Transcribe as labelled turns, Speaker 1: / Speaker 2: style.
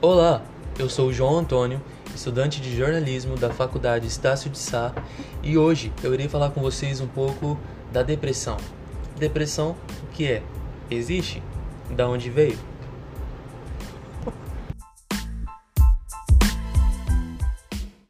Speaker 1: Olá, eu sou o João Antônio, estudante de jornalismo da Faculdade Estácio de Sá, e hoje eu irei falar com vocês um pouco da depressão. Depressão, o que é? Existe? Da onde veio?